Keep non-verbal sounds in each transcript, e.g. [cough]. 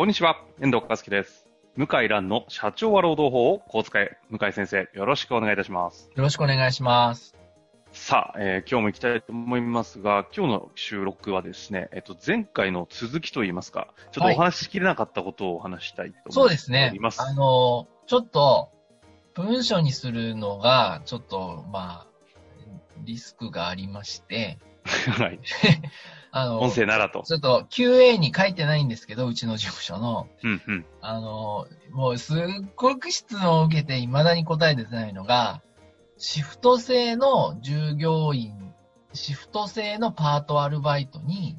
こんにちは、遠藤和樹です。向井蘭の社長は労働法をこう使え。向井先生、よろしくお願いいたします。よろしくお願いします。さあ、えー今日も行きたいと思いますが、今日の収録はですね、えっと、前回の続きといいますか、ちょっとお話ししきれなかったことをお話ししたいと思いそうですねます。。あの、ちょっと、文書にするのが、ちょっと、まあ、リスクがありまして、[laughs] はい。[laughs] あの、音声ならと。ちょっと QA に書いてないんですけど、うちの事務所の、うんうん。あの、もうすっごく質問を受けて未だに答えてないのが、シフト制の従業員、シフト制のパートアルバイトに、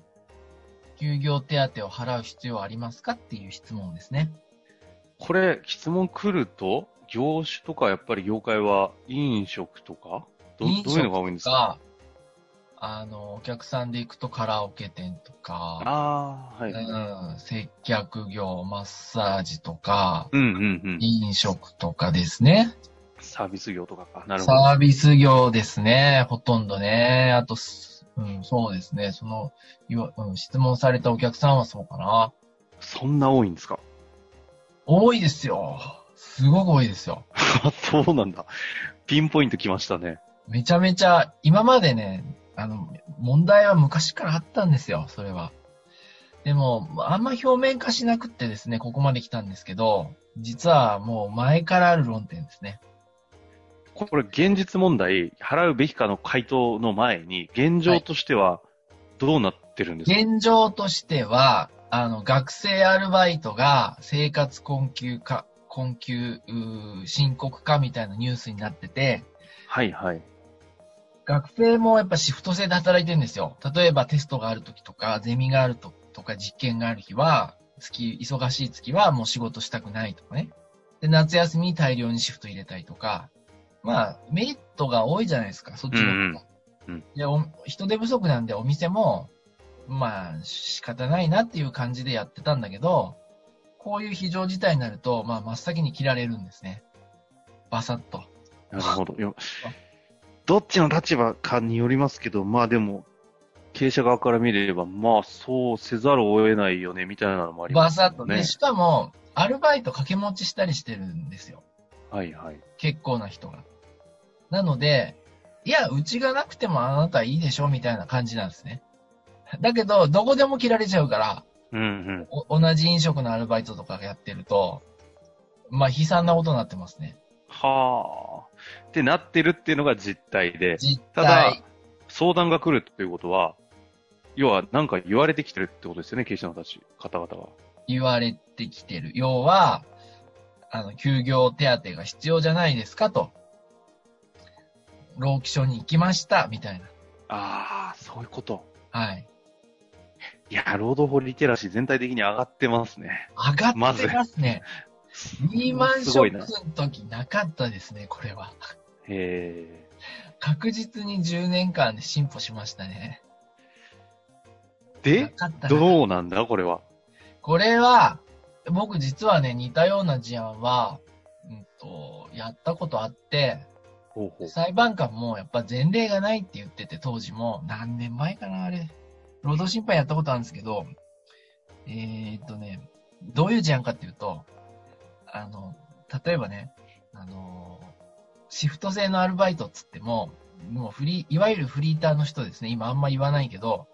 休業手当を払う必要はありますかっていう質問ですね。これ、質問来ると、業種とかやっぱり業界は飲食とかど飲どういうのが多いんですか？あの、お客さんで行くとカラオケ店とか、ああ、はい。うん、接客業、マッサージとか、うんうんうん。飲食とかですね。サービス業とかか。なるほど。サービス業ですね。ほとんどね。あとす、うん、そうですね。その、いわうん、質問されたお客さんはそうかな。そんな多いんですか？多いですよ。すごく多いですよ。あ、[laughs] そうなんだ。ピンポイント来ましたね。めちゃめちゃ、今までね、あの、問題は昔からあったんですよ、それは。でも、あんま表面化しなくってですね、ここまで来たんですけど、実はもう前からある論点ですね。これ、現実問題、払うべきかの回答の前に、現状としては、どうなってるんですか、現状としては、あの、学生アルバイトが生活困窮化、困窮、深刻化みたいなニュースになってて、はいはい。学生もやっぱシフト制で働いてるんですよ。例えばテストがある時とか、ゼミがあるととか、実験がある日は、月、忙しい月はもう仕事したくないとかね。で、夏休みに大量にシフト入れたりとか、まあ、メリットが多いじゃないですか、そっちの。うんうんうんでお人手不足なんでお店も、まあ、仕方ないなっていう感じでやってたんだけど、こういう非常事態になると、まあ、真っ先に切られるんですね。バサッと。なるほど。どっちの立場かによりますけど、まあでも、経営者側から見れば、まあそうせざるを得ないよね、みたいなのもありますバサッと。ねで、。しかも、アルバイト掛け持ちしたりしてるんですよ。はいはい。結構な人が。なので、いや、うちがなくてもあなたいいでしょみたいな感じなんですね。だけど、どこでも切られちゃうから、うんうん。お同じ飲食のアルバイトとかやってると、まあ、悲惨なことになってますね。はあ。ってなってるっていうのが実態で、実ただ態。、相談が来るということは、要は何か言われてきてるってことですよね、経営者のたち、方々は。言われてきてる。要は、あの、休業手当が必要じゃないですかと。労基署に行きました、みたいな。ああ、そういうこと。はい。いや、労働法リテラシー全体的に上がってますね。上がってますね。リーマンショック。の時なかったですね、これは。へえ。確実に10年間で進歩しましたね。なで、どうなんだ、これは？これは、僕実はね、似たような事案は、うんと、やったことあって、ほうほう。裁判官もやっぱ前例がないって言ってて、当時も、何年前かな、あれ。労働審判やったことあるんですけど、えーっとね、どういう事案かっていうと、あの、例えばね、あの、シフト制のアルバイトっつっても、もうフリー、いわゆるフリーターの人ですね、今あんま言わないけど、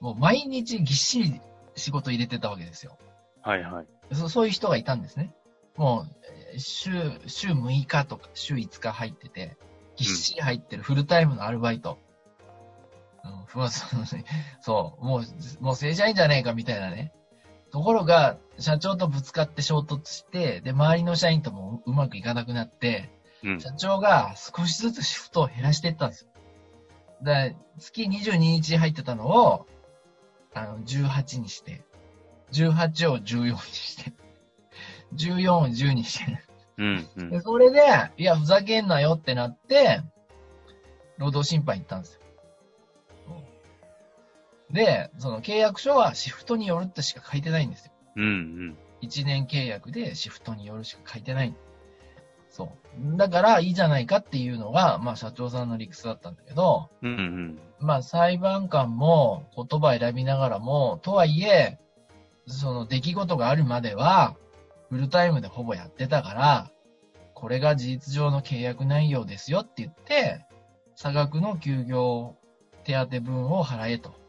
もう毎日ぎっしり仕事入れてたわけですよ。はいはい。そそういう人がいたんですね。もう、えー週、週6日とか週5日入ってて、ぎっしり入ってるフルタイムのアルバイト。うん、[laughs] そう、もう、もう正社員じゃねえかみたいなね。ところが、社長とぶつかって衝突して、で、周りの社員ともうまくいかなくなって、うん。社長が少しずつシフトを減らしていったんですよ。だ月22日入ってたのを、あの、18にして、18を14にして、14を10にして、うん、うんで、。それで、いや、ふざけんなよってなって、労働審判行ったんですよ。で、その契約書はシフトによるってしか書いてないんですよ。うん、うん。1年契約でシフトによるしか書いてない。そう。だから、いいじゃないかっていうのが、まあ、社長さんの理屈だったんだけど、うん、うん。まあ、裁判官も言葉選びながらも、とはいえ、その出来事があるまでは、フルタイムでほぼやってたから、これが事実上の契約内容ですよって言って、差額の休業手当分を払えと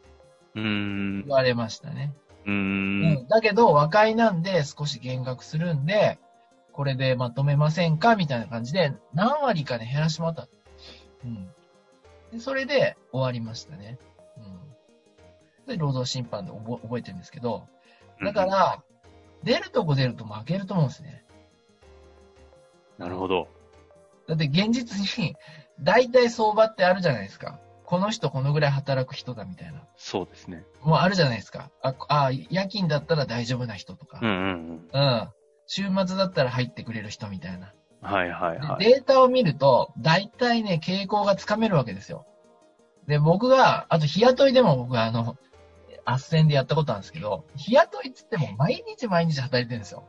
言。われましたね。うんん。だけど、和解なんで少し減額するんで、これでまとめませんかみたいな感じで、何割かね、減らしてもらった。うん。で、それで終わりましたね。うん。で、労働審判で覚覚えてるんですけど、だか、ら、出るとこ出ると負けると思うんですね。なるほど。だって現実に、大体相場ってあるじゃないですか。この人このぐらい働く人だみたいな。そうですね。もうあるじゃないですか。あ、あ夜勤だったら大丈夫な人とか。うん、うん、うん。週末だったら入ってくれる人みたいな。うん。はい、はい、ではい。データを見ると、大体ね、傾向がつかめるわけですよ。で、僕が、あと日雇いでも僕はあの、斡旋でやったことあるんですけど、日雇いっつっても毎日毎日働いてるんですよ。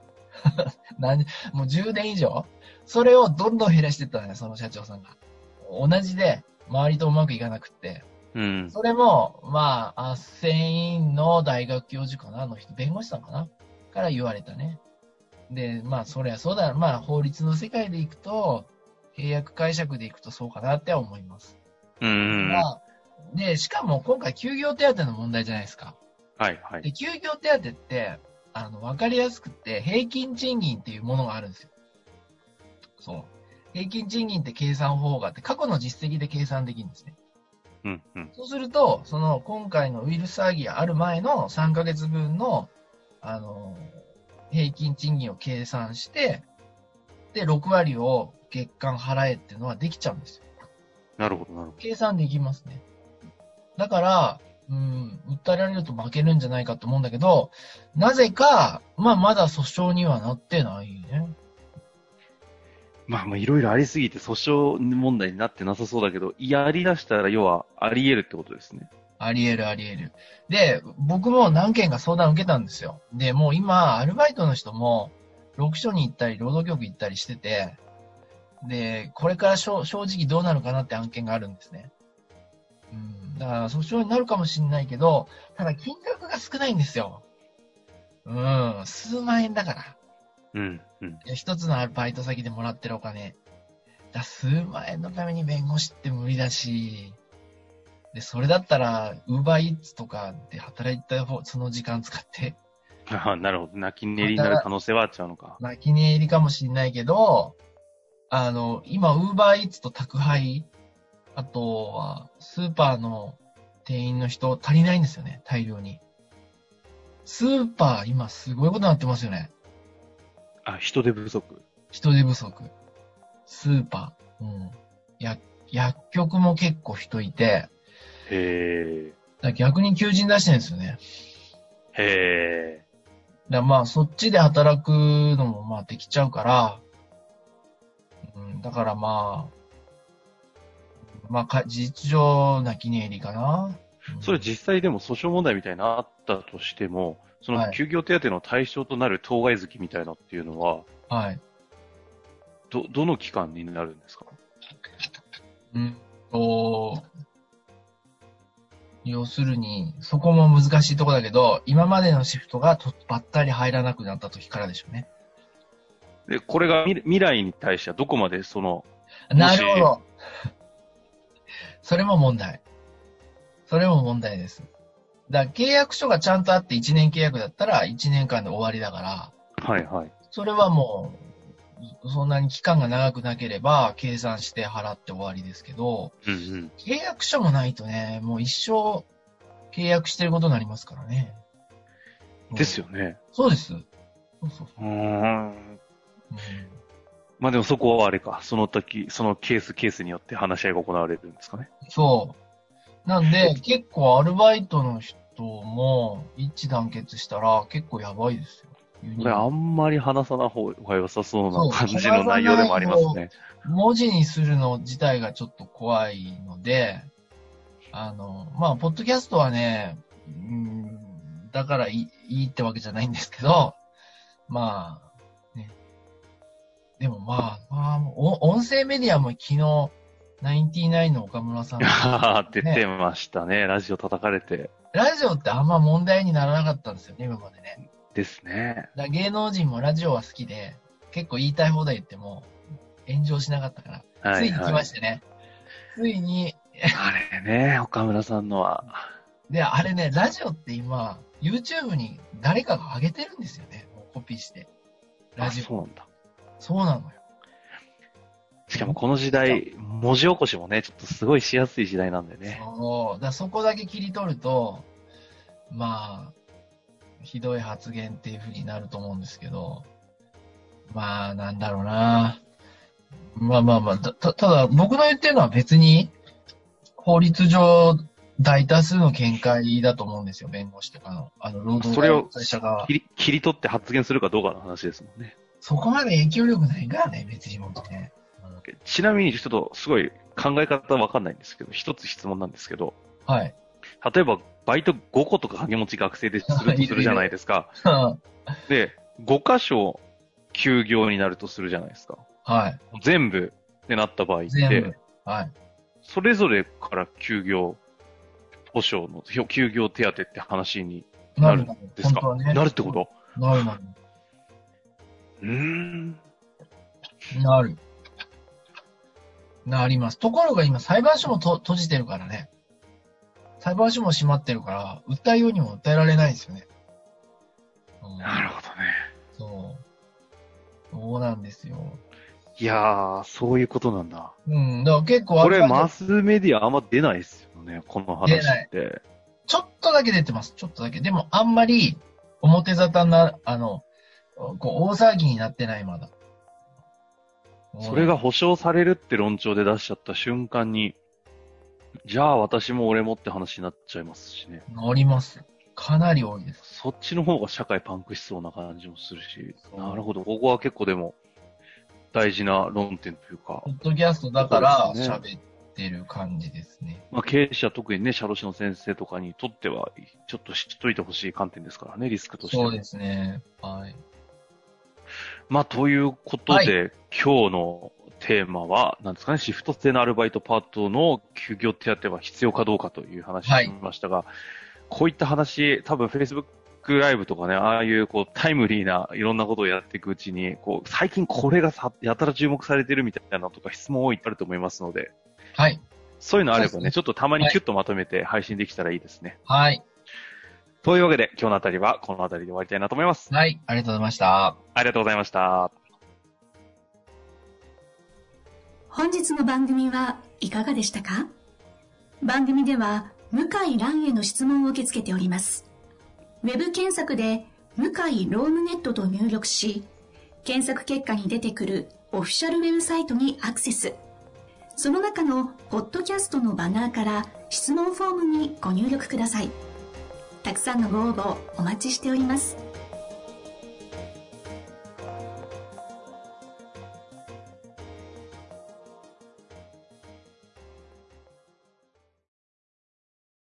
[laughs] 何もう10年以上それをどんどん減らしていったのね、その社長さんが。同じで、周りとうまくいかなくって。うん。それも、まあ、斡旋員の大学教授かなあの人、弁護士さんかな？から言われたね。で、まあ、そりゃそうだ。まあ、法律の世界でいくと、契約解釈でいくとそうかなって思います。うん。まあ、で、しかも今回休業手当の問題じゃないですか。はい、はい。で、休業手当って、あの、わかりやすくって、平均賃金っていうものがあるんですよ。そう。平均賃金って計算方法があって、過去の実績で計算できるんですね。うん、うん。そうすると、その今回のウイルス騒ぎがある前の3ヶ月分の、あの、平均賃金を計算して、で、6割を月間払えっていうのはできちゃうんですよ。なるほど、なるほ計算できますね。だから、うん、訴えられると負けるんじゃないかと思うんだけど、なぜか、まあまだ訴訟にはなってないね。まあ、まあ、いろいろありすぎて訴訟問題になってなさそうだけど、やり出したら要はあり得るってことですね。あり得るあり得る。で、僕も何件か相談受けたんですよ。で、もう今、アルバイトの人も、6所に行ったり、労働局行ったりしてて、で、これから正直どうなるかなって案件があるんですね。うん。だから、訴訟になるかもしれないけど、ただ金額が少ないんですよ。うん。数万円だから。うん、うん。一つのバイト先でもらってるお金。だ数万円のために弁護士って無理だし、で、それだったら、ウーバーイーツとかで働いた方、その時間使って、ああ、なるほど。泣き寝入りになる可能性はあっちゃうのか。泣き寝入りかもしれないけど、あの、今、ウーバーイーツと宅配、あとは、スーパーの店員の人足りないんですよね、大量に。スーパー、今すごいことになってますよね。あ、人手不足。人手不足。スーパー。うん。や、薬局も結構人いて、へえ。逆に求人出してるんですよね。へえ。だまあ、そっちで働くのもまあできちゃうから、うん、だからまあ、まあか、事実上泣き寝入りかな。うんそれ実際でも訴訟問題みたいなのあったとしても、そのはい休業手当の対象となる当該月みたいなっていうのは、はい。ど、どの期間になるんですか？うんと、要するに、そこも難しいとこだけど、今までのシフトがとばったり入らなくなった時からでしょうね。で、これが未未来に対してはどこまでその、なるほど。[laughs] それも問題。それも問題です。だから契約書がちゃんとあって1年契約だったら1年間で終わりだから、はいはい。それはもう、そんなに期間が長くなければ計算して払って終わりですけど、うんうん。契約書もないとね、もう一生契約してることになりますからね。ですよね。そうです。そうそうそうーん。う。まあでもそこはあれか。その時、そのケースケースによって話し合いが行われるんですかね。そう。なんで、結構アルバイトの人も一致団結したら結構やばいですよ。これあんまり話さない方が良さそうな感じの内容でもありますね。文字にするの自体がちょっと怖いので、あの、まあ、ポッドキャストはね、うん、だからいいってわけじゃないんですけど、まあ、ね。でもまあ、まあ、お音声メディアも昨日、ナインティナインの岡村さんが [laughs] 出てましたね。ラジオ叩かれて。ラジオってあんま問題にならなかったんですよね、今までね。ですね。だ芸能人もラジオは好きで、結構言いたい放題言っても、炎上しなかったから。はい、ついに来ましてね。ついに、あれね、岡村さんのは。で、あれね、ラジオって今、YouTube に誰かが上げてるんですよね。コピーして。ラジオ。あそうなんだ。そうなのよ。しかもこの時代、文字起こしもね、ちょっとすごいしやすい時代なんでね。そう。だそこだけ切り取ると、まあ、ひどい発言っていう風になると思うんですけど、まあ、なんだろうな。まあまあまあ、た、たただ僕の言ってるのは別に、法律上、大多数の見解だと思うんですよ、弁護士とかの。あの、労働それを会社側。切り切り取って発言するかどうかの話ですもんね。そこまで影響力ないからね、別に僕ね。ちなみにちょっとすごい考え方わかんないんですけど、一つ質問なんですけど、はい。例えばバイト5個とか掛け持ち学生でするとするじゃないですか。[laughs] で、5箇所休業になるとするじゃないですか。はい。全部ってなった場合って、。はい。それぞれから休業保障の、休業手当って話になるんですか、本当はね。なるってこと？なるなる。うーん。なる。なります。ところが今、裁判所もと閉じてるからね。裁判所も閉まってるから、訴えようにも訴えられないですよね。うんなるほどね。そう。そうなんですよ。いやー、そういうことなんだ。うん。だから結構これ、マスメディアあんま出ないですよね、この話って。ちょっとだけ出てます。ちょっとだけ。でも、あんまり、表沙汰な、あの、こう、大騒ぎになってない、まだ。それが保証されるって論調で出しちゃった瞬間に、じゃあ私も俺もって話になっちゃいますしね。乗ります。かなり多いです。そっちの方が社会パンクしそうな感じもするし、なるほど、ここは結構でも大事な論点というかポ、ッドキャストだから喋ってる感じですね。まあ、経営者特にね、社労士の先生とかにとっては、ちょっと知っといてほしい観点ですからね、リスクとしても。そうですね。はい。まあ、ということで、今日のテーマは、なんですかね、シフト制のアルバイトパートの休業手当は必要かどうかという話をしましたが、こういった話、多分 Facebook ライブとかね、ああいうこうタイムリーないろんなことをやっていくうちに、こう最近これがさやたら注目されてるみたいなのとか質問多いあると思いますので、はい。そういうのあればね、ねちょっとたまにキュッとまとめて配信できたらいいですね。はい。というわけで、今日のあたりはこのあたりで終わりたいなと思います。はい。ありがとうございました。ありがとうございました。本日の番組はいかがでしたか？番組では向井蘭への質問を受け付けております。ウェブ検索で向井ロームネットと入力し、検索結果に出てくるオフィシャルウェブサイトにアクセス。その中のポッドキャストのバナーから質問フォームにご入力ください。たくさんのご応募お待ちしております。